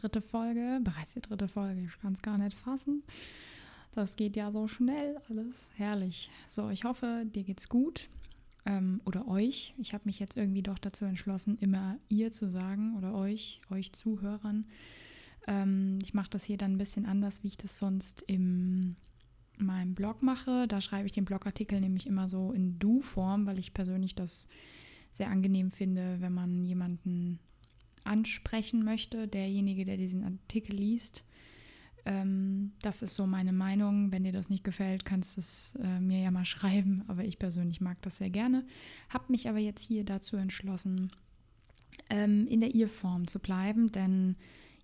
dritte Folge, bereits die dritte Folge, ich kann es gar nicht fassen. Das geht ja so schnell alles, herrlich. So, ich hoffe, dir geht's gut ähm, oder euch. Ich habe mich jetzt irgendwie doch dazu entschlossen, immer ihr zu sagen oder euch, euch Zuhörern. Ähm, ich mache das hier dann ein bisschen anders, wie ich das sonst im meinem Blog mache. Da schreibe ich den Blogartikel nämlich immer so in Du-Form, weil ich persönlich das sehr angenehm finde, wenn man jemanden ansprechen möchte, derjenige, der diesen Artikel liest. Ähm, das ist so meine Meinung. Wenn dir das nicht gefällt, kannst du es äh, mir ja mal schreiben. Aber ich persönlich mag das sehr gerne. Habe mich aber jetzt hier dazu entschlossen, ähm, in der Ihr-Form zu bleiben, denn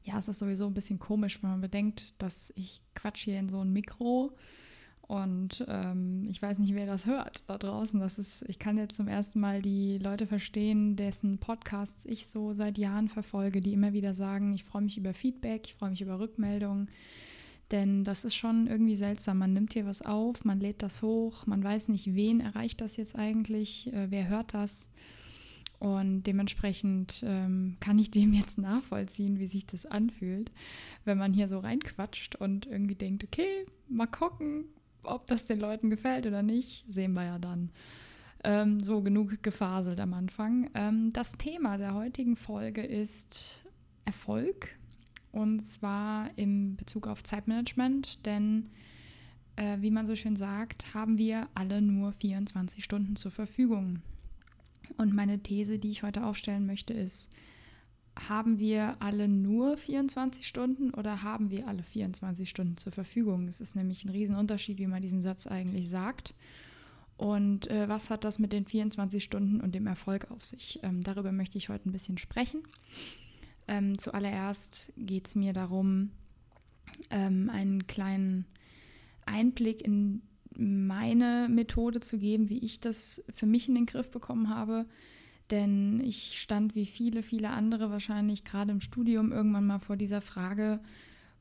ja, es ist sowieso ein bisschen komisch, wenn man bedenkt, dass ich quatsch hier in so ein Mikro und ähm, ich weiß nicht, wer das hört da draußen. Das ist, ich kann jetzt zum ersten Mal die Leute verstehen, dessen Podcasts ich so seit Jahren verfolge, die immer wieder sagen, ich freue mich über Feedback, ich freue mich über Rückmeldungen. Denn das ist schon irgendwie seltsam. Man nimmt hier was auf, man lädt das hoch, man weiß nicht, wen erreicht das jetzt eigentlich, äh, wer hört das. Und dementsprechend ähm, kann ich dem jetzt nachvollziehen, wie sich das anfühlt, wenn man hier so reinquatscht und irgendwie denkt, okay, mal gucken, ob das den Leuten gefällt oder nicht, sehen wir ja dann. Ähm, so genug gefaselt am Anfang. Ähm, das Thema der heutigen Folge ist Erfolg und zwar im Bezug auf Zeitmanagement, denn äh, wie man so schön sagt, haben wir alle nur 24 Stunden zur Verfügung. Und meine These, die ich heute aufstellen möchte, ist, haben wir alle nur 24 Stunden oder haben wir alle 24 Stunden zur Verfügung? Es ist nämlich ein Riesenunterschied, wie man diesen Satz eigentlich sagt. Und äh, was hat das mit den 24 Stunden und dem Erfolg auf sich? Ähm, darüber möchte ich heute ein bisschen sprechen. Ähm, zuallererst geht es mir darum, ähm, einen kleinen Einblick in meine Methode zu geben, wie ich das für mich in den Griff bekommen habe denn ich stand wie viele, viele andere wahrscheinlich gerade im Studium irgendwann mal vor dieser Frage,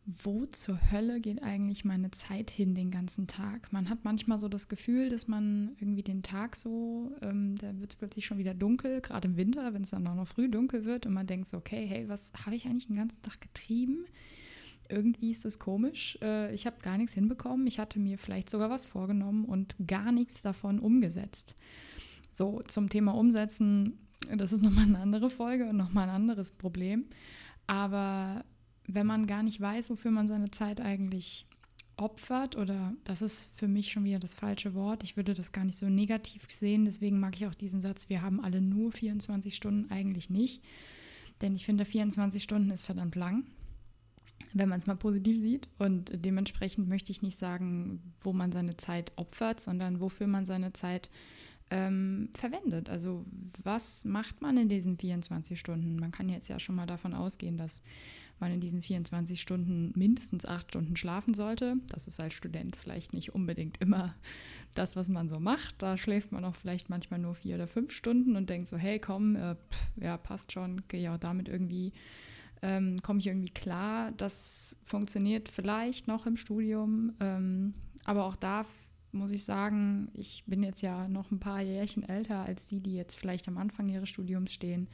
wo zur Hölle geht eigentlich meine Zeit hin den ganzen Tag? Man hat manchmal so das Gefühl, dass man irgendwie den Tag so, ähm, da wird es plötzlich schon wieder dunkel, gerade im Winter, wenn es dann auch noch früh dunkel wird und man denkt so, okay, hey, was habe ich eigentlich den ganzen Tag getrieben? Irgendwie ist das komisch. Äh, ich habe gar nichts hinbekommen. Ich hatte mir vielleicht sogar was vorgenommen und gar nichts davon umgesetzt. So, zum Thema Umsetzen, das ist nochmal eine andere Folge und nochmal ein anderes Problem. Aber wenn man gar nicht weiß, wofür man seine Zeit eigentlich opfert, oder das ist für mich schon wieder das falsche Wort, ich würde das gar nicht so negativ sehen, deswegen mag ich auch diesen Satz, wir haben alle nur 24 Stunden eigentlich nicht. Denn ich finde, 24 Stunden ist verdammt lang, wenn man es mal positiv sieht. Und dementsprechend möchte ich nicht sagen, wo man seine Zeit opfert, sondern wofür man seine Zeit ähm, verwendet. Also was macht man in diesen 24 Stunden? Man kann jetzt ja schon mal davon ausgehen, dass man in diesen 24 Stunden mindestens acht Stunden schlafen sollte. Das ist als Student vielleicht nicht unbedingt immer das, was man so macht. Da schläft man auch vielleicht manchmal nur vier oder fünf Stunden und denkt so, hey, komm, äh, pff, ja, passt schon, gehe auch damit irgendwie, ähm, komme ich irgendwie klar. Das funktioniert vielleicht noch im Studium, ähm, aber auch da muss ich sagen, ich bin jetzt ja noch ein paar Jährchen älter als die, die jetzt vielleicht am Anfang ihres Studiums stehen.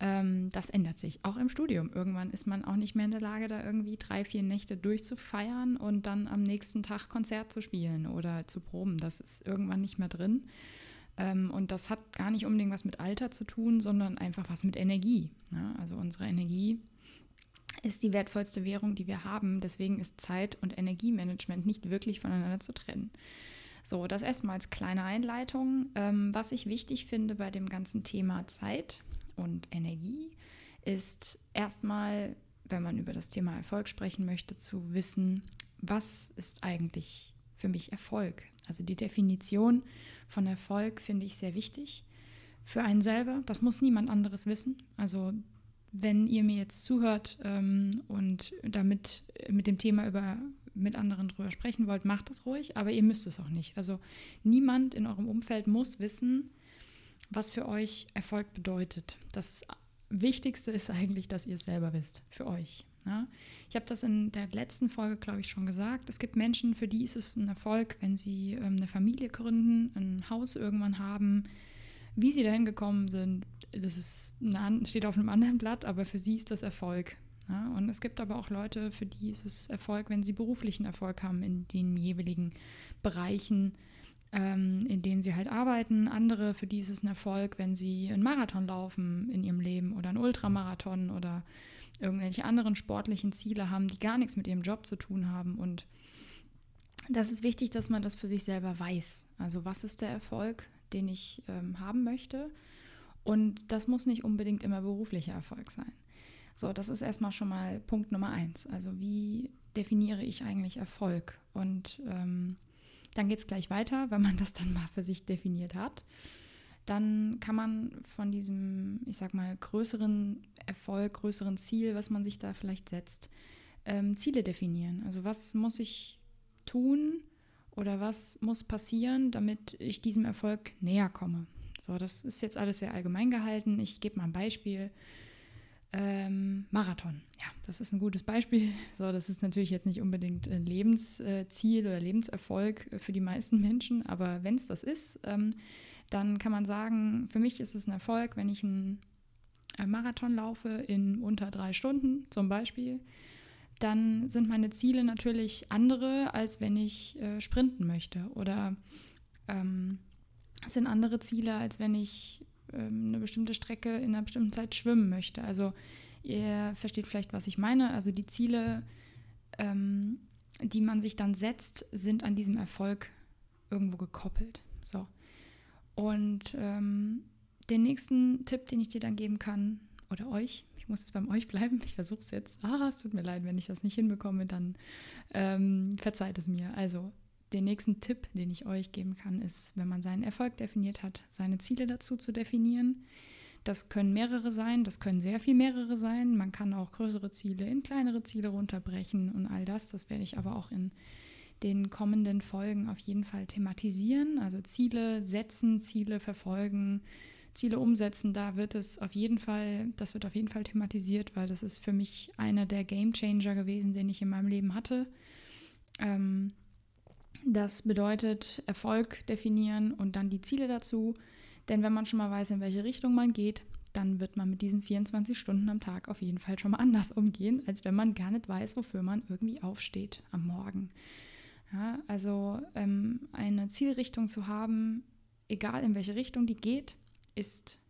Ähm, das ändert sich auch im Studium. Irgendwann ist man auch nicht mehr in der Lage, da irgendwie drei, vier Nächte durchzufeiern und dann am nächsten Tag Konzert zu spielen oder zu proben. Das ist irgendwann nicht mehr drin. Ähm, und das hat gar nicht unbedingt was mit Alter zu tun, sondern einfach was mit Energie. Ne? Also unsere Energie ist die wertvollste Währung, die wir haben. Deswegen ist Zeit- und Energiemanagement nicht wirklich voneinander zu trennen. So, das erstmal als kleine Einleitung. Ähm, was ich wichtig finde bei dem ganzen Thema Zeit und Energie, ist erstmal, wenn man über das Thema Erfolg sprechen möchte, zu wissen, was ist eigentlich für mich Erfolg? Also die Definition von Erfolg finde ich sehr wichtig. Für einen selber, das muss niemand anderes wissen. Also wenn ihr mir jetzt zuhört ähm, und damit mit dem Thema über mit anderen drüber sprechen wollt, macht das ruhig, aber ihr müsst es auch nicht. Also niemand in eurem Umfeld muss wissen, was für euch Erfolg bedeutet. Das Wichtigste ist eigentlich, dass ihr es selber wisst, für euch. Ja? Ich habe das in der letzten Folge, glaube ich, schon gesagt. Es gibt Menschen, für die ist es ein Erfolg, wenn sie ähm, eine Familie gründen, ein Haus irgendwann haben. Wie sie dahin gekommen sind, das ist eine, steht auf einem anderen Blatt, aber für sie ist das Erfolg. Ja? Und es gibt aber auch Leute, für die ist es Erfolg, wenn sie beruflichen Erfolg haben in den jeweiligen Bereichen, ähm, in denen sie halt arbeiten. Andere, für die ist es ein Erfolg, wenn sie einen Marathon laufen in ihrem Leben oder einen Ultramarathon oder irgendwelche anderen sportlichen Ziele haben, die gar nichts mit ihrem Job zu tun haben. Und das ist wichtig, dass man das für sich selber weiß. Also was ist der Erfolg, den ich ähm, haben möchte? Und das muss nicht unbedingt immer beruflicher Erfolg sein. So, das ist erstmal schon mal Punkt Nummer eins. Also wie definiere ich eigentlich Erfolg? Und ähm, dann geht es gleich weiter, wenn man das dann mal für sich definiert hat. Dann kann man von diesem, ich sag mal, größeren Erfolg, größeren Ziel, was man sich da vielleicht setzt, ähm, Ziele definieren. Also was muss ich tun oder was muss passieren, damit ich diesem Erfolg näher komme? So, das ist jetzt alles sehr allgemein gehalten. Ich gebe mal ein Beispiel. Ähm, Marathon. Ja, das ist ein gutes Beispiel. So, das ist natürlich jetzt nicht unbedingt ein Lebensziel oder Lebenserfolg für die meisten Menschen, aber wenn es das ist, ähm, dann kann man sagen, für mich ist es ein Erfolg, wenn ich einen Marathon laufe in unter drei Stunden zum Beispiel. Dann sind meine Ziele natürlich andere, als wenn ich äh, sprinten möchte. Oder ähm, sind andere Ziele, als wenn ich ähm, eine bestimmte Strecke in einer bestimmten Zeit schwimmen möchte. Also ihr versteht vielleicht, was ich meine. Also die Ziele, ähm, die man sich dann setzt, sind an diesem Erfolg irgendwo gekoppelt. So. Und ähm, den nächsten Tipp, den ich dir dann geben kann, oder euch, ich muss jetzt beim euch bleiben, ich versuche es jetzt. Ah, es tut mir leid, wenn ich das nicht hinbekomme, dann ähm, verzeiht es mir. Also den nächsten Tipp, den ich euch geben kann, ist, wenn man seinen Erfolg definiert hat, seine Ziele dazu zu definieren. Das können mehrere sein, das können sehr viel mehrere sein. Man kann auch größere Ziele in kleinere Ziele runterbrechen und all das. Das werde ich aber auch in den kommenden Folgen auf jeden Fall thematisieren. Also Ziele setzen, Ziele verfolgen, Ziele umsetzen, da wird es auf jeden Fall, das wird auf jeden Fall thematisiert, weil das ist für mich einer der Game Changer gewesen, den ich in meinem Leben hatte. Ähm, das bedeutet Erfolg definieren und dann die Ziele dazu. Denn wenn man schon mal weiß, in welche Richtung man geht, dann wird man mit diesen 24 Stunden am Tag auf jeden Fall schon mal anders umgehen, als wenn man gar nicht weiß, wofür man irgendwie aufsteht am Morgen. Ja, also ähm, eine Zielrichtung zu haben, egal in welche Richtung die geht, ist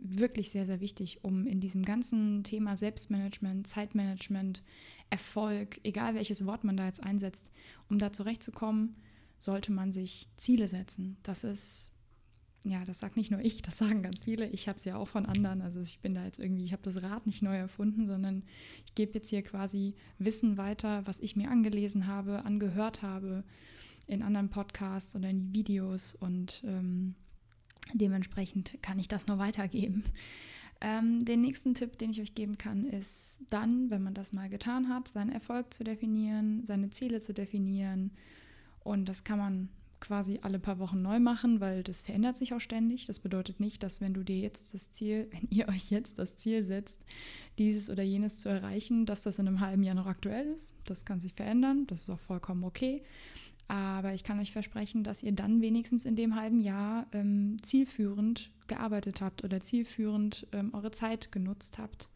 wirklich sehr, sehr wichtig, um in diesem ganzen Thema Selbstmanagement, Zeitmanagement, Erfolg, egal welches Wort man da jetzt einsetzt, um da zurechtzukommen, sollte man sich Ziele setzen. Das ist, ja, das sagt nicht nur ich, das sagen ganz viele. Ich habe es ja auch von anderen. Also ich bin da jetzt irgendwie, ich habe das Rad nicht neu erfunden, sondern ich gebe jetzt hier quasi Wissen weiter, was ich mir angelesen habe, angehört habe in anderen Podcasts oder in Videos und ähm, dementsprechend kann ich das nur weitergeben. Ähm, den nächsten Tipp, den ich euch geben kann, ist dann, wenn man das mal getan hat, seinen Erfolg zu definieren, seine Ziele zu definieren. Und das kann man quasi alle paar Wochen neu machen, weil das verändert sich auch ständig. Das bedeutet nicht, dass wenn du dir jetzt das Ziel, wenn ihr euch jetzt das Ziel setzt, dieses oder jenes zu erreichen, dass das in einem halben Jahr noch aktuell ist. Das kann sich verändern, das ist auch vollkommen okay. Aber ich kann euch versprechen, dass ihr dann wenigstens in dem halben Jahr ähm, zielführend gearbeitet habt oder zielführend ähm, eure Zeit genutzt habt.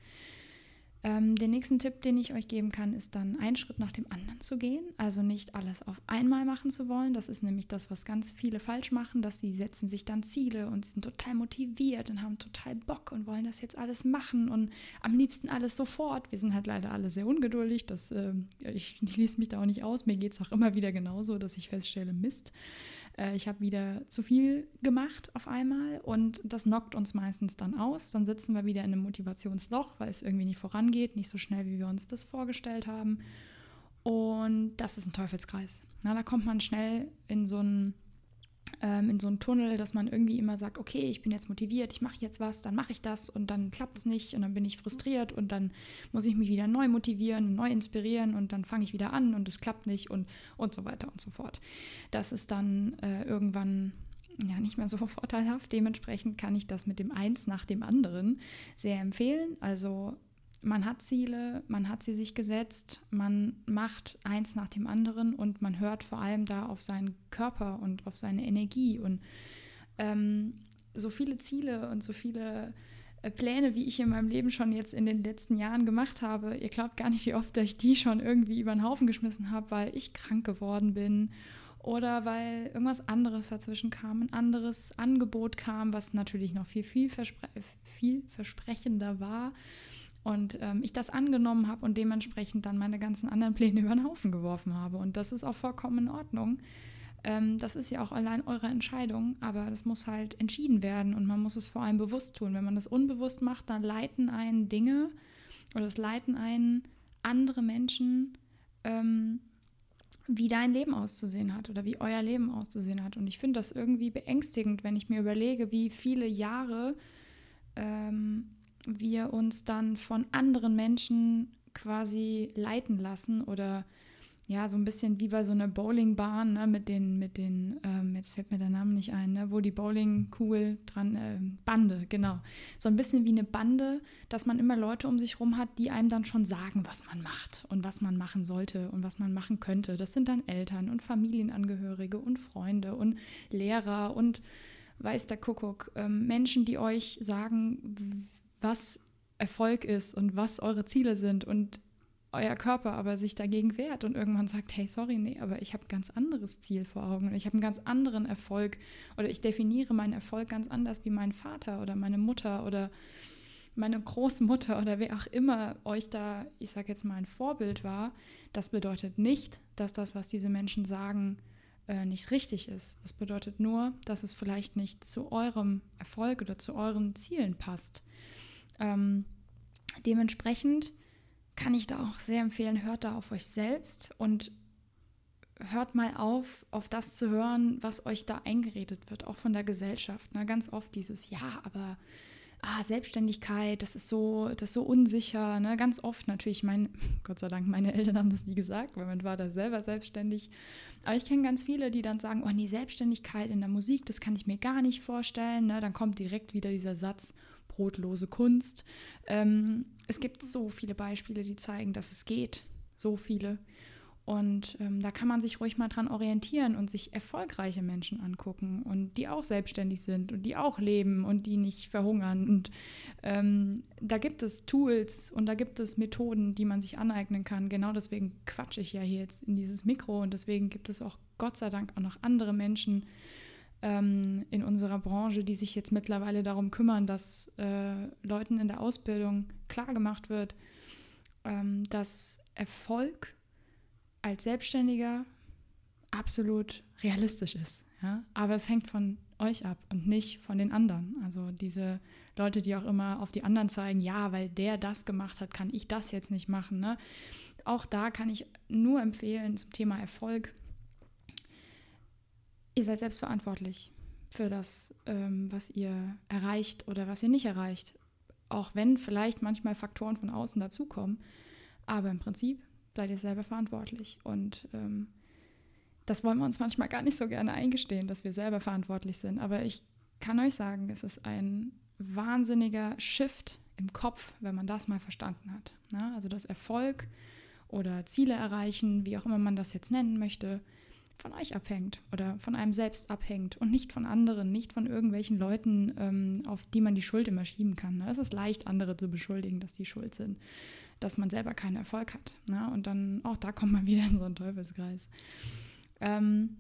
Ähm, den nächsten Tipp, den ich euch geben kann, ist dann einen Schritt nach dem anderen zu gehen. Also nicht alles auf einmal machen zu wollen. Das ist nämlich das, was ganz viele falsch machen, dass sie setzen sich dann Ziele und sind total motiviert und haben total Bock und wollen das jetzt alles machen und am liebsten alles sofort. Wir sind halt leider alle sehr ungeduldig. Das, äh, ich schließe mich da auch nicht aus. Mir geht es auch immer wieder genauso, dass ich feststelle, Mist. Äh, ich habe wieder zu viel gemacht auf einmal und das knockt uns meistens dann aus. Dann sitzen wir wieder in einem Motivationsloch, weil es irgendwie nicht vorangeht, nicht so schnell, wie wir uns das vorgestellt haben. Und das ist ein Teufelskreis. Na, da kommt man schnell in so einen ähm, in so einen Tunnel, dass man irgendwie immer sagt, okay, ich bin jetzt motiviert, ich mache jetzt was, dann mache ich das und dann klappt es nicht und dann bin ich frustriert und dann muss ich mich wieder neu motivieren, neu inspirieren und dann fange ich wieder an und es klappt nicht und, und so weiter und so fort. Das ist dann äh, irgendwann ja nicht mehr so vorteilhaft. Dementsprechend kann ich das mit dem Eins nach dem anderen sehr empfehlen. Also man hat Ziele, man hat sie sich gesetzt, man macht eins nach dem anderen und man hört vor allem da auf seinen Körper und auf seine Energie. Und ähm, so viele Ziele und so viele äh, Pläne, wie ich in meinem Leben schon jetzt in den letzten Jahren gemacht habe, ihr glaubt gar nicht, wie oft ich die schon irgendwie über den Haufen geschmissen habe, weil ich krank geworden bin oder weil irgendwas anderes dazwischen kam, ein anderes Angebot kam, was natürlich noch viel, viel, verspre viel versprechender war. Und ähm, ich das angenommen habe und dementsprechend dann meine ganzen anderen Pläne über den Haufen geworfen habe. Und das ist auch vollkommen in Ordnung. Ähm, das ist ja auch allein eure Entscheidung, aber das muss halt entschieden werden und man muss es vor allem bewusst tun. Wenn man das unbewusst macht, dann leiten einen Dinge oder es leiten einen andere Menschen, ähm, wie dein Leben auszusehen hat oder wie euer Leben auszusehen hat. Und ich finde das irgendwie beängstigend, wenn ich mir überlege, wie viele Jahre ähm, wir uns dann von anderen Menschen quasi leiten lassen oder ja, so ein bisschen wie bei so einer Bowlingbahn, ne, mit den, mit den, ähm, jetzt fällt mir der Name nicht ein, ne, wo die Bowlingkugel dran, äh, Bande, genau. So ein bisschen wie eine Bande, dass man immer Leute um sich rum hat, die einem dann schon sagen, was man macht und was man machen sollte und was man machen könnte. Das sind dann Eltern und Familienangehörige und Freunde und Lehrer und weiß der Kuckuck, ähm, Menschen, die euch sagen, was Erfolg ist und was eure Ziele sind und euer Körper aber sich dagegen wehrt und irgendwann sagt, hey, sorry, nee, aber ich habe ein ganz anderes Ziel vor Augen und ich habe einen ganz anderen Erfolg oder ich definiere meinen Erfolg ganz anders wie mein Vater oder meine Mutter oder meine Großmutter oder wer auch immer euch da, ich sage jetzt mal, ein Vorbild war, das bedeutet nicht, dass das, was diese Menschen sagen, äh, nicht richtig ist. Das bedeutet nur, dass es vielleicht nicht zu eurem Erfolg oder zu euren Zielen passt. Ähm, dementsprechend kann ich da auch sehr empfehlen, hört da auf euch selbst und hört mal auf, auf das zu hören, was euch da eingeredet wird, auch von der Gesellschaft. Ne? Ganz oft dieses, ja, aber ah, Selbstständigkeit, das ist so, das ist so unsicher. Ne? Ganz oft natürlich, mein, Gott sei Dank, meine Eltern haben das nie gesagt, weil mein Vater selber selbstständig. Aber ich kenne ganz viele, die dann sagen, oh nee, Selbstständigkeit in der Musik, das kann ich mir gar nicht vorstellen. Ne? Dann kommt direkt wieder dieser Satz, brotlose Kunst. Ähm, es gibt so viele Beispiele, die zeigen, dass es geht. So viele. Und ähm, da kann man sich ruhig mal dran orientieren und sich erfolgreiche Menschen angucken und die auch selbstständig sind und die auch leben und die nicht verhungern. Und ähm, da gibt es Tools und da gibt es Methoden, die man sich aneignen kann. Genau deswegen quatsche ich ja hier jetzt in dieses Mikro und deswegen gibt es auch Gott sei Dank auch noch andere Menschen, ähm, in unserer Branche, die sich jetzt mittlerweile darum kümmern, dass äh, Leuten in der Ausbildung klargemacht wird, ähm, dass Erfolg als Selbstständiger absolut realistisch ist. Ja? Aber es hängt von euch ab und nicht von den anderen. Also diese Leute, die auch immer auf die anderen zeigen, ja, weil der das gemacht hat, kann ich das jetzt nicht machen. Ne? Auch da kann ich nur empfehlen zum Thema Erfolg ihr seid selbstverantwortlich für das, ähm, was ihr erreicht oder was ihr nicht erreicht. Auch wenn vielleicht manchmal Faktoren von außen dazukommen. Aber im Prinzip seid ihr selber verantwortlich. Und ähm, das wollen wir uns manchmal gar nicht so gerne eingestehen, dass wir selber verantwortlich sind. Aber ich kann euch sagen, es ist ein wahnsinniger Shift im Kopf, wenn man das mal verstanden hat. Na, also das Erfolg oder Ziele erreichen, wie auch immer man das jetzt nennen möchte, von euch abhängt oder von einem selbst abhängt und nicht von anderen, nicht von irgendwelchen Leuten, ähm, auf die man die Schuld immer schieben kann. Ne? Es ist leicht, andere zu beschuldigen, dass die schuld sind, dass man selber keinen Erfolg hat. Ne? Und dann auch da kommt man wieder in so einen Teufelskreis. Ähm,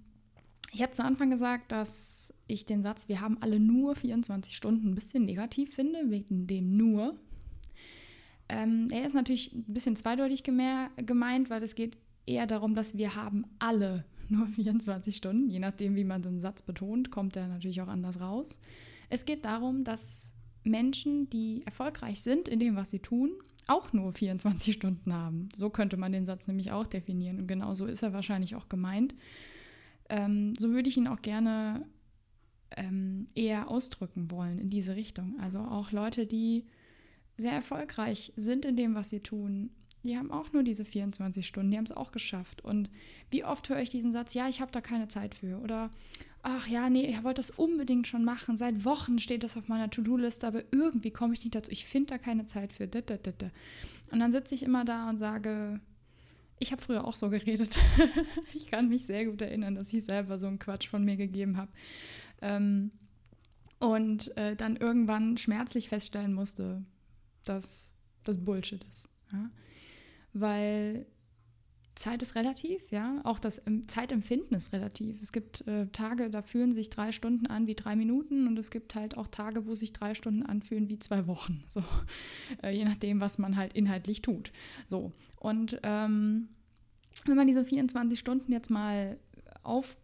ich habe zu Anfang gesagt, dass ich den Satz, wir haben alle nur 24 Stunden, ein bisschen negativ finde, wegen dem nur. Ähm, er ist natürlich ein bisschen zweideutig gemeint, weil es geht eher darum, dass wir haben alle nur 24 Stunden. Je nachdem, wie man so einen Satz betont, kommt er natürlich auch anders raus. Es geht darum, dass Menschen, die erfolgreich sind in dem, was sie tun, auch nur 24 Stunden haben. So könnte man den Satz nämlich auch definieren. Und genau so ist er wahrscheinlich auch gemeint. Ähm, so würde ich ihn auch gerne ähm, eher ausdrücken wollen in diese Richtung. Also auch Leute, die sehr erfolgreich sind in dem, was sie tun, die haben auch nur diese 24 Stunden, die haben es auch geschafft. Und wie oft höre ich diesen Satz, ja, ich habe da keine Zeit für. Oder, ach ja, nee, ich wollte das unbedingt schon machen. Seit Wochen steht das auf meiner To-Do-Liste, aber irgendwie komme ich nicht dazu. Ich finde da keine Zeit für. Und dann sitze ich immer da und sage, ich habe früher auch so geredet. ich kann mich sehr gut erinnern, dass ich selber so einen Quatsch von mir gegeben habe. Ähm, und äh, dann irgendwann schmerzlich feststellen musste, dass das Bullshit ist. Weil Zeit ist relativ, ja. Auch das Zeitempfinden ist relativ. Es gibt äh, Tage, da fühlen sich drei Stunden an wie drei Minuten und es gibt halt auch Tage, wo sich drei Stunden anfühlen wie zwei Wochen. So, äh, je nachdem, was man halt inhaltlich tut. So. Und ähm, wenn man diese 24 Stunden jetzt mal auf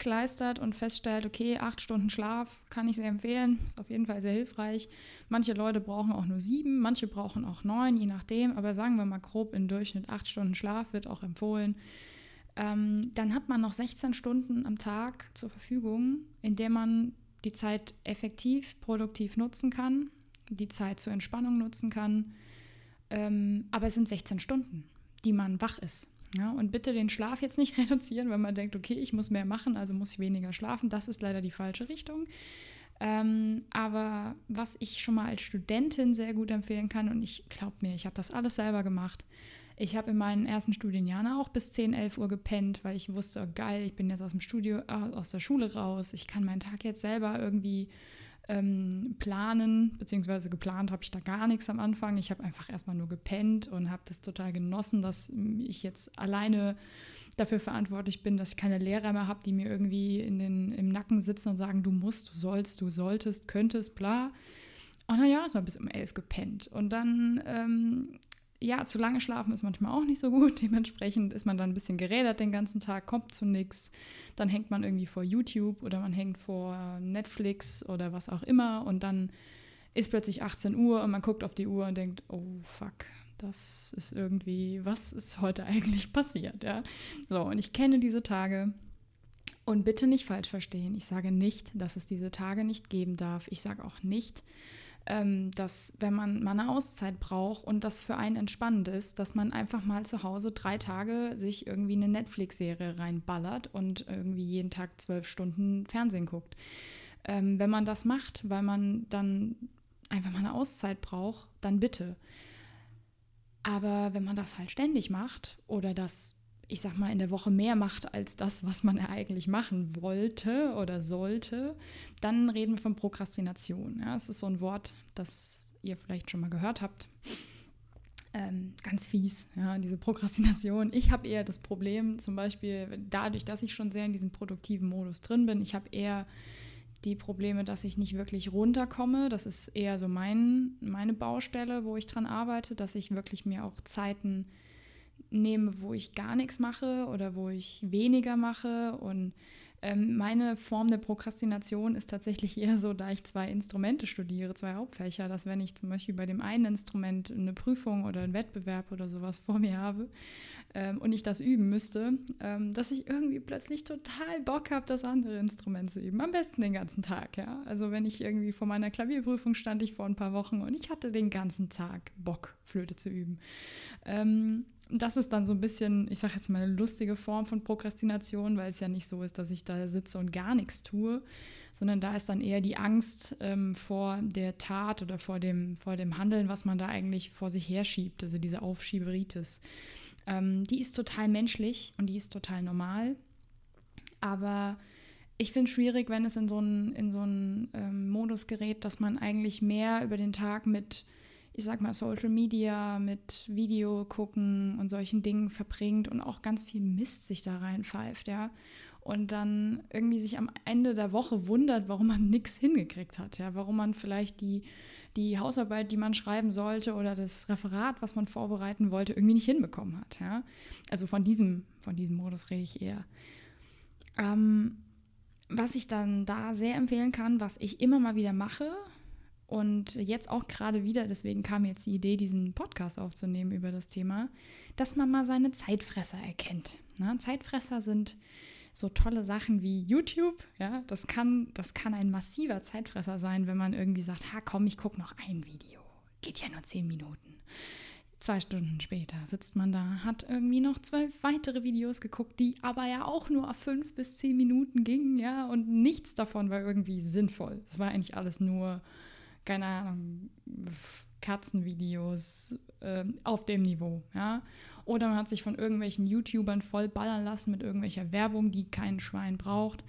kleistert und feststellt, okay, acht Stunden Schlaf kann ich sehr empfehlen, ist auf jeden Fall sehr hilfreich. Manche Leute brauchen auch nur sieben, manche brauchen auch neun, je nachdem, aber sagen wir mal grob im Durchschnitt acht Stunden Schlaf wird auch empfohlen. Ähm, dann hat man noch 16 Stunden am Tag zur Verfügung, in der man die Zeit effektiv, produktiv nutzen kann, die Zeit zur Entspannung nutzen kann. Ähm, aber es sind 16 Stunden, die man wach ist. Ja, und bitte den Schlaf jetzt nicht reduzieren, wenn man denkt, okay, ich muss mehr machen, also muss ich weniger schlafen. Das ist leider die falsche Richtung. Ähm, aber was ich schon mal als Studentin sehr gut empfehlen kann, und ich glaube mir, ich habe das alles selber gemacht. Ich habe in meinen ersten Studienjahren auch bis 10, 11 Uhr gepennt, weil ich wusste, oh, geil, ich bin jetzt aus dem Studio, äh, aus der Schule raus. Ich kann meinen Tag jetzt selber irgendwie ähm, planen, beziehungsweise geplant habe ich da gar nichts am Anfang. Ich habe einfach erstmal nur gepennt und habe das total genossen, dass ich jetzt alleine dafür verantwortlich bin, dass ich keine Lehrer mehr habe, die mir irgendwie in den, im Nacken sitzen und sagen, du musst, du sollst, du solltest, könntest, bla. Und naja, ist mal bis um elf gepennt. Und dann ähm, ja, zu lange schlafen ist manchmal auch nicht so gut. Dementsprechend ist man dann ein bisschen gerädert den ganzen Tag, kommt zu nichts. Dann hängt man irgendwie vor YouTube oder man hängt vor Netflix oder was auch immer. Und dann ist plötzlich 18 Uhr und man guckt auf die Uhr und denkt, oh fuck, das ist irgendwie, was ist heute eigentlich passiert? Ja? So, und ich kenne diese Tage. Und bitte nicht falsch verstehen. Ich sage nicht, dass es diese Tage nicht geben darf. Ich sage auch nicht, ähm, dass wenn man mal eine Auszeit braucht und das für einen entspannend ist, dass man einfach mal zu Hause drei Tage sich irgendwie eine Netflix-Serie reinballert und irgendwie jeden Tag zwölf Stunden Fernsehen guckt. Ähm, wenn man das macht, weil man dann einfach mal eine Auszeit braucht, dann bitte. Aber wenn man das halt ständig macht oder das ich sag mal, in der Woche mehr macht als das, was man eigentlich machen wollte oder sollte, dann reden wir von Prokrastination. Ja, es ist so ein Wort, das ihr vielleicht schon mal gehört habt. Ähm, ganz fies, ja, diese Prokrastination. Ich habe eher das Problem, zum Beispiel dadurch, dass ich schon sehr in diesem produktiven Modus drin bin, ich habe eher die Probleme, dass ich nicht wirklich runterkomme. Das ist eher so mein, meine Baustelle, wo ich dran arbeite, dass ich wirklich mir auch Zeiten nehme, wo ich gar nichts mache oder wo ich weniger mache. Und ähm, meine Form der Prokrastination ist tatsächlich eher so, da ich zwei Instrumente studiere, zwei Hauptfächer, dass wenn ich zum Beispiel bei dem einen Instrument eine Prüfung oder einen Wettbewerb oder sowas vor mir habe ähm, und ich das üben müsste, ähm, dass ich irgendwie plötzlich total Bock habe, das andere Instrument zu üben. Am besten den ganzen Tag, ja. Also wenn ich irgendwie vor meiner Klavierprüfung stand ich vor ein paar Wochen und ich hatte den ganzen Tag Bock, Flöte zu üben. Ähm, das ist dann so ein bisschen, ich sage jetzt mal, eine lustige Form von Prokrastination, weil es ja nicht so ist, dass ich da sitze und gar nichts tue, sondern da ist dann eher die Angst ähm, vor der Tat oder vor dem, vor dem Handeln, was man da eigentlich vor sich herschiebt, also diese Aufschieberitis. Ähm, die ist total menschlich und die ist total normal, aber ich finde es schwierig, wenn es in so einen, so ähm, Modus gerät, dass man eigentlich mehr über den Tag mit ich sag mal, Social Media mit Video gucken und solchen Dingen verbringt und auch ganz viel Mist sich da reinpfeift, ja. Und dann irgendwie sich am Ende der Woche wundert, warum man nichts hingekriegt hat, ja, warum man vielleicht die, die Hausarbeit, die man schreiben sollte oder das Referat, was man vorbereiten wollte, irgendwie nicht hinbekommen hat, ja. Also von diesem, von diesem Modus rede ich eher. Ähm, was ich dann da sehr empfehlen kann, was ich immer mal wieder mache, und jetzt auch gerade wieder, deswegen kam jetzt die Idee, diesen Podcast aufzunehmen über das Thema, dass man mal seine Zeitfresser erkennt. Na, Zeitfresser sind so tolle Sachen wie YouTube. Ja, das kann, das kann ein massiver Zeitfresser sein, wenn man irgendwie sagt, ha komm, ich gucke noch ein Video. Geht ja nur zehn Minuten. Zwei Stunden später sitzt man da, hat irgendwie noch zwölf weitere Videos geguckt, die aber ja auch nur fünf bis zehn Minuten gingen, ja, und nichts davon war irgendwie sinnvoll. Es war eigentlich alles nur keine Ahnung, Katzenvideos äh, auf dem Niveau, ja. Oder man hat sich von irgendwelchen YouTubern voll ballern lassen mit irgendwelcher Werbung, die kein Schwein braucht.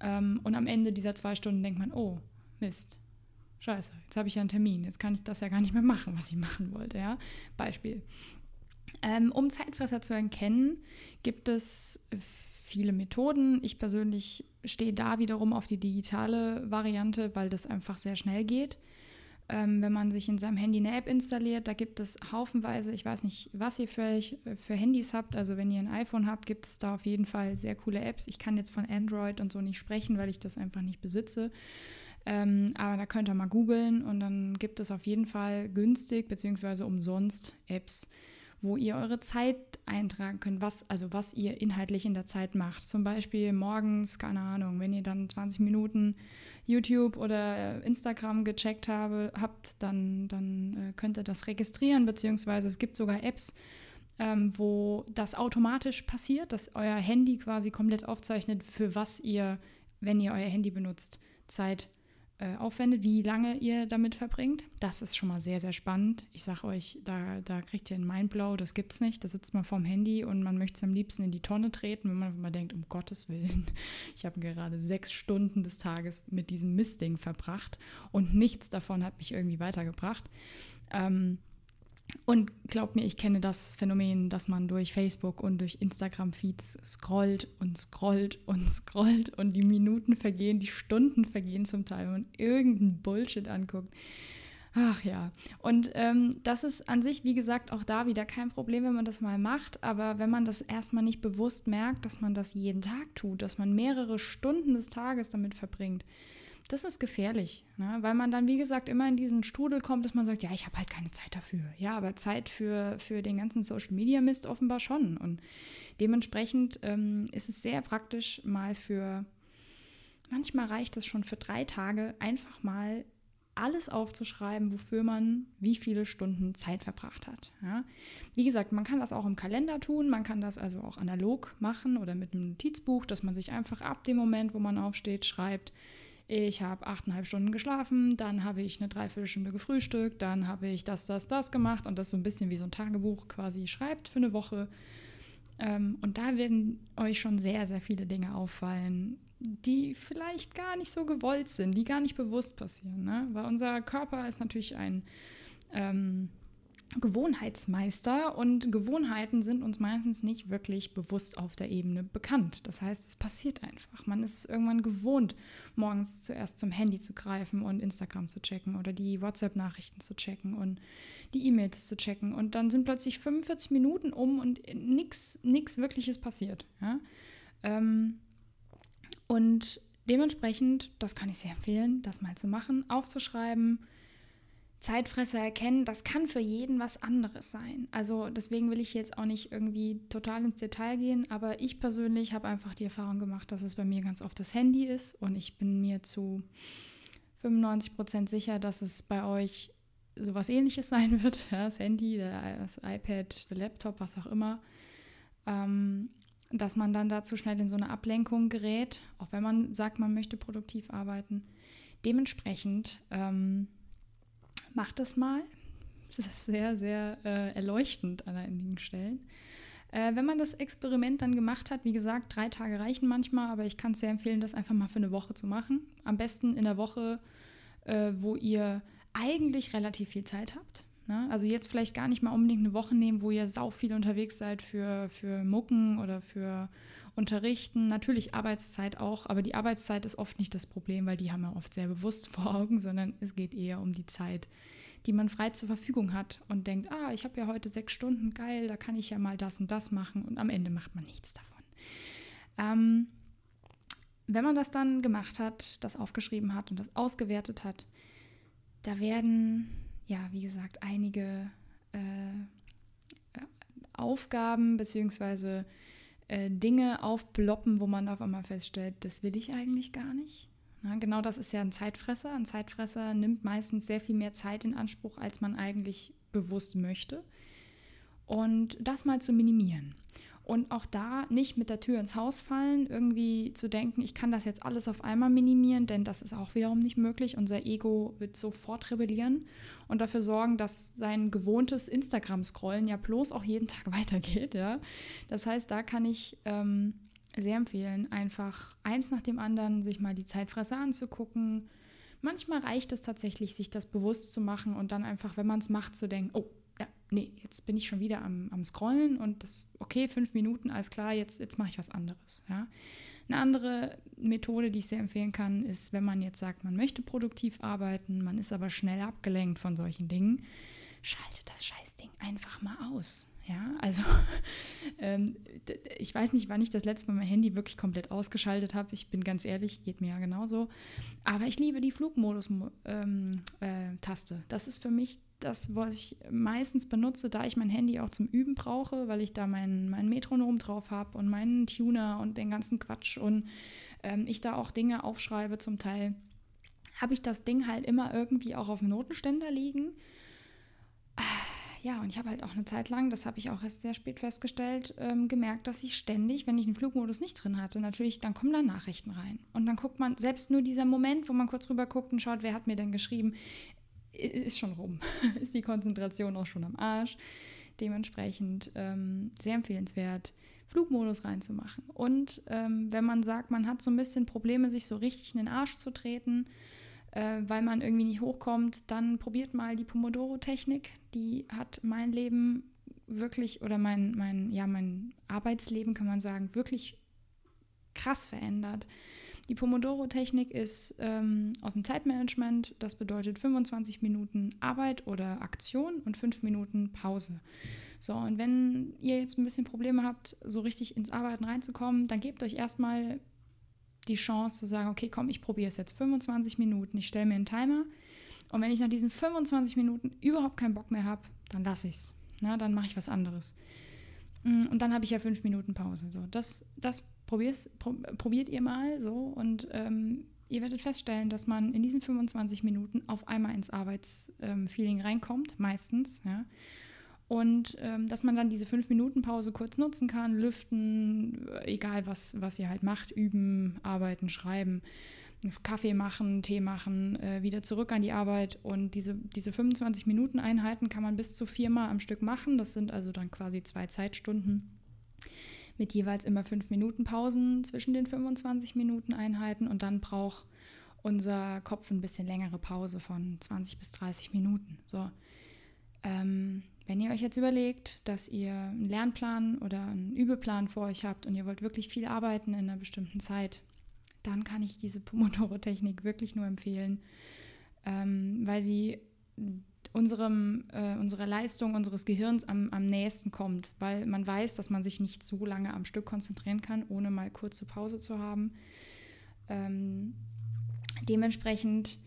Ähm, und am Ende dieser zwei Stunden denkt man, oh, Mist. Scheiße, jetzt habe ich ja einen Termin. Jetzt kann ich das ja gar nicht mehr machen, was ich machen wollte. Ja? Beispiel. Ähm, um Zeitfresser zu erkennen, gibt es viele Methoden. Ich persönlich stehe da wiederum auf die digitale Variante, weil das einfach sehr schnell geht. Ähm, wenn man sich in seinem Handy eine App installiert, da gibt es haufenweise, ich weiß nicht, was ihr für, für Handys habt, also wenn ihr ein iPhone habt, gibt es da auf jeden Fall sehr coole Apps. Ich kann jetzt von Android und so nicht sprechen, weil ich das einfach nicht besitze. Ähm, aber da könnt ihr mal googeln und dann gibt es auf jeden Fall günstig bzw. umsonst Apps, wo ihr eure Zeit eintragen könnt, was, also was ihr inhaltlich in der Zeit macht. Zum Beispiel morgens, keine Ahnung, wenn ihr dann 20 Minuten YouTube oder Instagram gecheckt habe, habt, dann, dann äh, könnt ihr das registrieren, beziehungsweise es gibt sogar Apps, ähm, wo das automatisch passiert, dass euer Handy quasi komplett aufzeichnet, für was ihr, wenn ihr euer Handy benutzt, Zeit äh, aufwendet, wie lange ihr damit verbringt. Das ist schon mal sehr, sehr spannend. Ich sage euch, da, da kriegt ihr einen Mindblow, das gibt's nicht. Da sitzt man vorm Handy und man möchte es am liebsten in die Tonne treten, wenn man mal denkt, um Gottes Willen, ich habe gerade sechs Stunden des Tages mit diesem Mistding verbracht und nichts davon hat mich irgendwie weitergebracht. Ähm, und glaubt mir, ich kenne das Phänomen, dass man durch Facebook und durch Instagram-Feeds scrollt und scrollt und scrollt und die Minuten vergehen, die Stunden vergehen zum Teil, wenn man irgendeinen Bullshit anguckt. Ach ja, und ähm, das ist an sich, wie gesagt, auch da wieder kein Problem, wenn man das mal macht. Aber wenn man das erstmal nicht bewusst merkt, dass man das jeden Tag tut, dass man mehrere Stunden des Tages damit verbringt, das ist gefährlich, ne? weil man dann, wie gesagt, immer in diesen Strudel kommt, dass man sagt, ja, ich habe halt keine Zeit dafür. Ja, aber Zeit für, für den ganzen Social-Media-Mist offenbar schon. Und dementsprechend ähm, ist es sehr praktisch, mal für, manchmal reicht es schon für drei Tage, einfach mal alles aufzuschreiben, wofür man wie viele Stunden Zeit verbracht hat. Ja? Wie gesagt, man kann das auch im Kalender tun, man kann das also auch analog machen oder mit einem Notizbuch, dass man sich einfach ab dem Moment, wo man aufsteht, schreibt, ich habe achteinhalb Stunden geschlafen, dann habe ich eine Dreiviertelstunde gefrühstückt, dann habe ich das, das, das gemacht und das so ein bisschen wie so ein Tagebuch quasi schreibt für eine Woche. Ähm, und da werden euch schon sehr, sehr viele Dinge auffallen, die vielleicht gar nicht so gewollt sind, die gar nicht bewusst passieren. Ne? Weil unser Körper ist natürlich ein ähm, Gewohnheitsmeister und Gewohnheiten sind uns meistens nicht wirklich bewusst auf der Ebene bekannt. Das heißt, es passiert einfach. Man ist irgendwann gewohnt, morgens zuerst zum Handy zu greifen und Instagram zu checken oder die WhatsApp-Nachrichten zu checken und die E-Mails zu checken und dann sind plötzlich 45 Minuten um und nichts Wirkliches passiert. Ja? Ähm, und dementsprechend, das kann ich sehr empfehlen, das mal zu machen, aufzuschreiben, Zeitfresser erkennen, das kann für jeden was anderes sein. Also deswegen will ich jetzt auch nicht irgendwie total ins Detail gehen, aber ich persönlich habe einfach die Erfahrung gemacht, dass es bei mir ganz oft das Handy ist und ich bin mir zu 95 Prozent sicher, dass es bei euch sowas ähnliches sein wird. Ja, das Handy, das iPad, der Laptop, was auch immer. Ähm, dass man dann dazu schnell in so eine Ablenkung gerät, auch wenn man sagt, man möchte produktiv arbeiten. Dementsprechend ähm, macht das mal. Das ist sehr, sehr äh, erleuchtend an einigen Stellen. Äh, wenn man das Experiment dann gemacht hat, wie gesagt, drei Tage reichen manchmal, aber ich kann es sehr empfehlen, das einfach mal für eine Woche zu machen. Am besten in der Woche, äh, wo ihr eigentlich relativ viel Zeit habt. Ne? Also jetzt vielleicht gar nicht mal unbedingt eine Woche nehmen, wo ihr sau viel unterwegs seid für, für Mucken oder für Unterrichten. Natürlich Arbeitszeit auch, aber die Arbeitszeit ist oft nicht das Problem, weil die haben wir oft sehr bewusst vor Augen, sondern es geht eher um die Zeit, die man frei zur Verfügung hat und denkt, ah, ich habe ja heute sechs Stunden, geil, da kann ich ja mal das und das machen und am Ende macht man nichts davon. Ähm, wenn man das dann gemacht hat, das aufgeschrieben hat und das ausgewertet hat, da werden, ja, wie gesagt, einige äh, Aufgaben bzw. Äh, Dinge aufploppen, wo man auf einmal feststellt, das will ich eigentlich gar nicht. Ja, genau das ist ja ein Zeitfresser. Ein Zeitfresser nimmt meistens sehr viel mehr Zeit in Anspruch, als man eigentlich bewusst möchte. Und das mal zu minimieren. Und auch da nicht mit der Tür ins Haus fallen, irgendwie zu denken, ich kann das jetzt alles auf einmal minimieren, denn das ist auch wiederum nicht möglich. Unser Ego wird sofort rebellieren und dafür sorgen, dass sein gewohntes Instagram-Scrollen ja bloß auch jeden Tag weitergeht. Ja? Das heißt, da kann ich ähm, sehr empfehlen, einfach eins nach dem anderen sich mal die Zeitfresser anzugucken, Manchmal reicht es tatsächlich, sich das bewusst zu machen und dann einfach, wenn man es macht, zu denken, oh, nee, jetzt bin ich schon wieder am, am Scrollen und das, okay, fünf Minuten, alles klar, jetzt, jetzt mache ich was anderes. Ja. Eine andere Methode, die ich sehr empfehlen kann, ist, wenn man jetzt sagt, man möchte produktiv arbeiten, man ist aber schnell abgelenkt von solchen Dingen, schaltet das Scheißding einfach mal aus. Ja, also ähm, ich weiß nicht, wann ich das letzte Mal mein Handy wirklich komplett ausgeschaltet habe. Ich bin ganz ehrlich, geht mir ja genauso. Aber ich liebe die Flugmodus-Taste. Ähm, äh, das ist für mich das, was ich meistens benutze, da ich mein Handy auch zum Üben brauche, weil ich da mein, mein Metronom drauf habe und meinen Tuner und den ganzen Quatsch und ähm, ich da auch Dinge aufschreibe zum Teil, habe ich das Ding halt immer irgendwie auch auf dem Notenständer liegen ja, und ich habe halt auch eine Zeit lang, das habe ich auch erst sehr spät festgestellt, ähm, gemerkt, dass ich ständig, wenn ich einen Flugmodus nicht drin hatte, natürlich, dann kommen da Nachrichten rein. Und dann guckt man, selbst nur dieser Moment, wo man kurz rüber guckt und schaut, wer hat mir denn geschrieben, ist schon rum. ist die Konzentration auch schon am Arsch. Dementsprechend ähm, sehr empfehlenswert, Flugmodus reinzumachen. Und ähm, wenn man sagt, man hat so ein bisschen Probleme, sich so richtig in den Arsch zu treten, äh, weil man irgendwie nicht hochkommt, dann probiert mal die Pomodoro-Technik. Die hat mein Leben wirklich oder mein, mein, ja, mein Arbeitsleben, kann man sagen, wirklich krass verändert. Die Pomodoro-Technik ist ähm, auf dem Zeitmanagement. Das bedeutet 25 Minuten Arbeit oder Aktion und 5 Minuten Pause. So, und wenn ihr jetzt ein bisschen Probleme habt, so richtig ins Arbeiten reinzukommen, dann gebt euch erstmal die Chance zu sagen, okay, komm, ich probiere es jetzt 25 Minuten, ich stelle mir einen Timer und wenn ich nach diesen 25 Minuten überhaupt keinen Bock mehr habe, dann lasse ich es. Dann mache ich was anderes. Mm, und dann habe ich ja fünf Minuten Pause. So, das, das probiert ihr mal so und ähm, ihr werdet feststellen, dass man in diesen 25 Minuten auf einmal ins Arbeitsfeeling ähm, reinkommt, meistens. Ja. Und ähm, dass man dann diese fünf Minuten Pause kurz nutzen kann, lüften, egal was, was ihr halt macht, üben, arbeiten, schreiben, Kaffee machen, Tee machen, äh, wieder zurück an die Arbeit. Und diese, diese 25 Minuten Einheiten kann man bis zu viermal am Stück machen. Das sind also dann quasi zwei Zeitstunden mit jeweils immer fünf Minuten Pausen zwischen den 25 Minuten Einheiten. Und dann braucht unser Kopf ein bisschen längere Pause von 20 bis 30 Minuten. So. Ähm, wenn ihr euch jetzt überlegt, dass ihr einen Lernplan oder einen Übeplan vor euch habt und ihr wollt wirklich viel arbeiten in einer bestimmten Zeit, dann kann ich diese Pomodoro-Technik wirklich nur empfehlen, ähm, weil sie unserem, äh, unserer Leistung unseres Gehirns am, am nächsten kommt, weil man weiß, dass man sich nicht so lange am Stück konzentrieren kann, ohne mal kurze Pause zu haben. Ähm, dementsprechend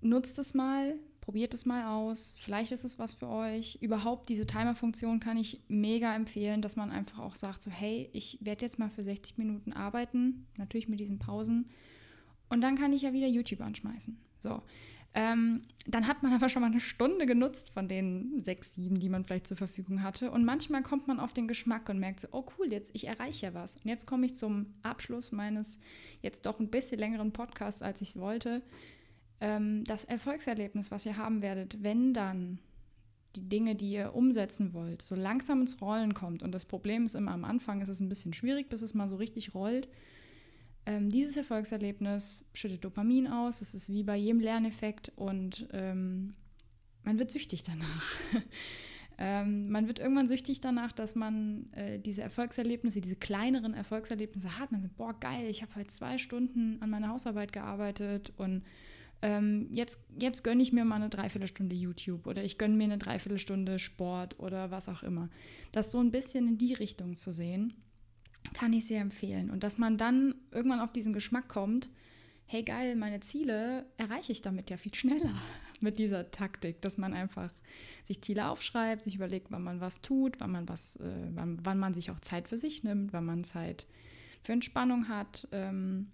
nutzt es mal, Probiert es mal aus. Vielleicht ist es was für euch. Überhaupt diese Timer-Funktion kann ich mega empfehlen, dass man einfach auch sagt, so hey, ich werde jetzt mal für 60 Minuten arbeiten, natürlich mit diesen Pausen. Und dann kann ich ja wieder YouTube anschmeißen. So. Ähm, dann hat man aber schon mal eine Stunde genutzt von den sechs, sieben, die man vielleicht zur Verfügung hatte. Und manchmal kommt man auf den Geschmack und merkt so, oh cool, jetzt ich erreiche ja was. Und jetzt komme ich zum Abschluss meines jetzt doch ein bisschen längeren Podcasts, als ich wollte ähm, das Erfolgserlebnis, was ihr haben werdet, wenn dann die Dinge, die ihr umsetzen wollt, so langsam ins Rollen kommt. Und das Problem ist immer am Anfang, ist es ein bisschen schwierig, bis es mal so richtig rollt. Ähm, dieses Erfolgserlebnis schüttet Dopamin aus. Es ist wie bei jedem Lerneffekt und ähm, man wird süchtig danach. ähm, man wird irgendwann süchtig danach, dass man äh, diese Erfolgserlebnisse, diese kleineren Erfolgserlebnisse hat. Man sagt, boah, geil, ich habe heute zwei Stunden an meiner Hausarbeit gearbeitet und ähm, jetzt, jetzt gönne ich mir mal eine Dreiviertelstunde YouTube oder ich gönne mir eine Dreiviertelstunde Sport oder was auch immer. Das so ein bisschen in die Richtung zu sehen, kann ich sehr empfehlen. Und dass man dann irgendwann auf diesen Geschmack kommt, hey geil, meine Ziele erreiche ich damit ja viel schneller mit dieser Taktik, dass man einfach sich Ziele aufschreibt, sich überlegt, wann man was tut, wann man was, äh, wann, wann, man sich auch Zeit für sich nimmt, wann man Zeit für Entspannung hat. Ähm,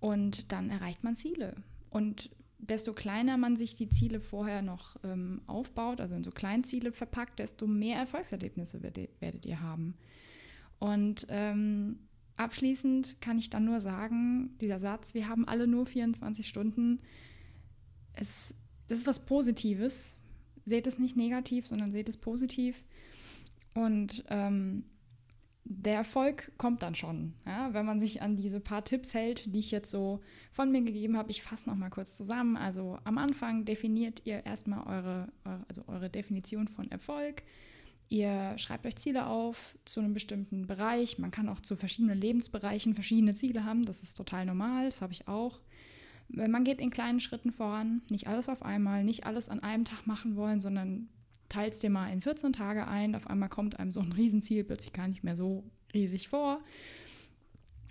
und dann erreicht man Ziele. Und desto kleiner man sich die Ziele vorher noch ähm, aufbaut, also in so Kleinziele verpackt, desto mehr Erfolgserlebnisse werdet, ihr haben. Und ähm, abschließend kann ich dann nur sagen, dieser Satz, wir haben alle nur 24 Stunden, es, das ist was Positives. Seht es nicht negativ, sondern seht es positiv. Und ähm, der Erfolg kommt dann schon, ja, wenn man sich an diese paar Tipps hält, die ich jetzt so von mir gegeben habe. Ich fasse noch mal kurz zusammen. Also am Anfang definiert ihr erstmal eure, eure, also eure Definition von Erfolg. Ihr schreibt euch Ziele auf zu einem bestimmten Bereich. Man kann auch zu verschiedenen Lebensbereichen verschiedene Ziele haben. Das ist total normal. Das habe ich auch. Man geht in kleinen Schritten voran, nicht alles auf einmal, nicht alles an einem Tag machen wollen, sondern teilst dir mal in 14 Tage ein. Auf einmal kommt einem so ein Riesenziel plötzlich gar nicht mehr so riesig vor.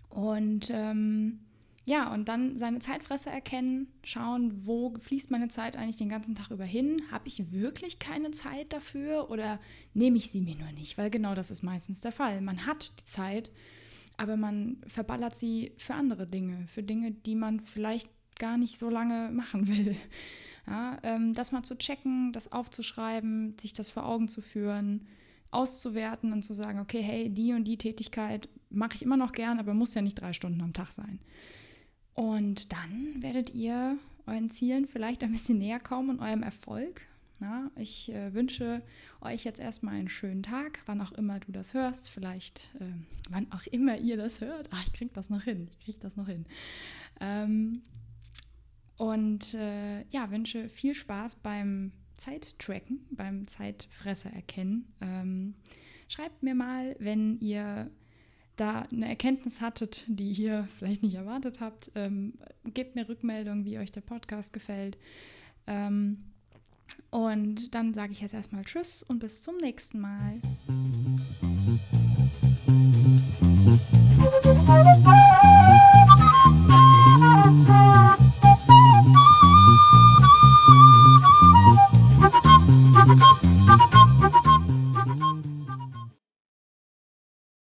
Und ähm, ja, und dann seine Zeitfresser erkennen, schauen, wo fließt meine Zeit eigentlich den ganzen Tag über hin? Habe ich wirklich keine Zeit dafür oder nehme ich sie mir nur nicht? Weil genau das ist meistens der Fall. Man hat die Zeit, aber man verballert sie für andere Dinge, für Dinge, die man vielleicht gar nicht so lange machen will. Ja, ähm, das mal zu checken, das aufzuschreiben, sich das vor Augen zu führen, auszuwerten und zu sagen, okay, hey, die und die Tätigkeit mache ich immer noch gern, aber muss ja nicht drei Stunden am Tag sein. Und dann werdet ihr euren Zielen vielleicht ein bisschen näher kommen und eurem Erfolg. Na, ich äh, wünsche euch jetzt erstmal einen schönen Tag, wann auch immer du das hörst. Vielleicht, äh, wann auch immer ihr das hört. Ach, ich krieg das noch hin. Ich krieg das noch hin. Ähm, und äh, ja, wünsche viel Spaß beim Zeittracken, beim Zeitfresser erkennen. Ähm, schreibt mir mal, wenn ihr da eine Erkenntnis hattet, die ihr vielleicht nicht erwartet habt. Ähm, gebt mir Rückmeldung, wie euch der Podcast gefällt. Ähm, und dann sage ich jetzt erstmal Tschüss und bis zum nächsten Mal.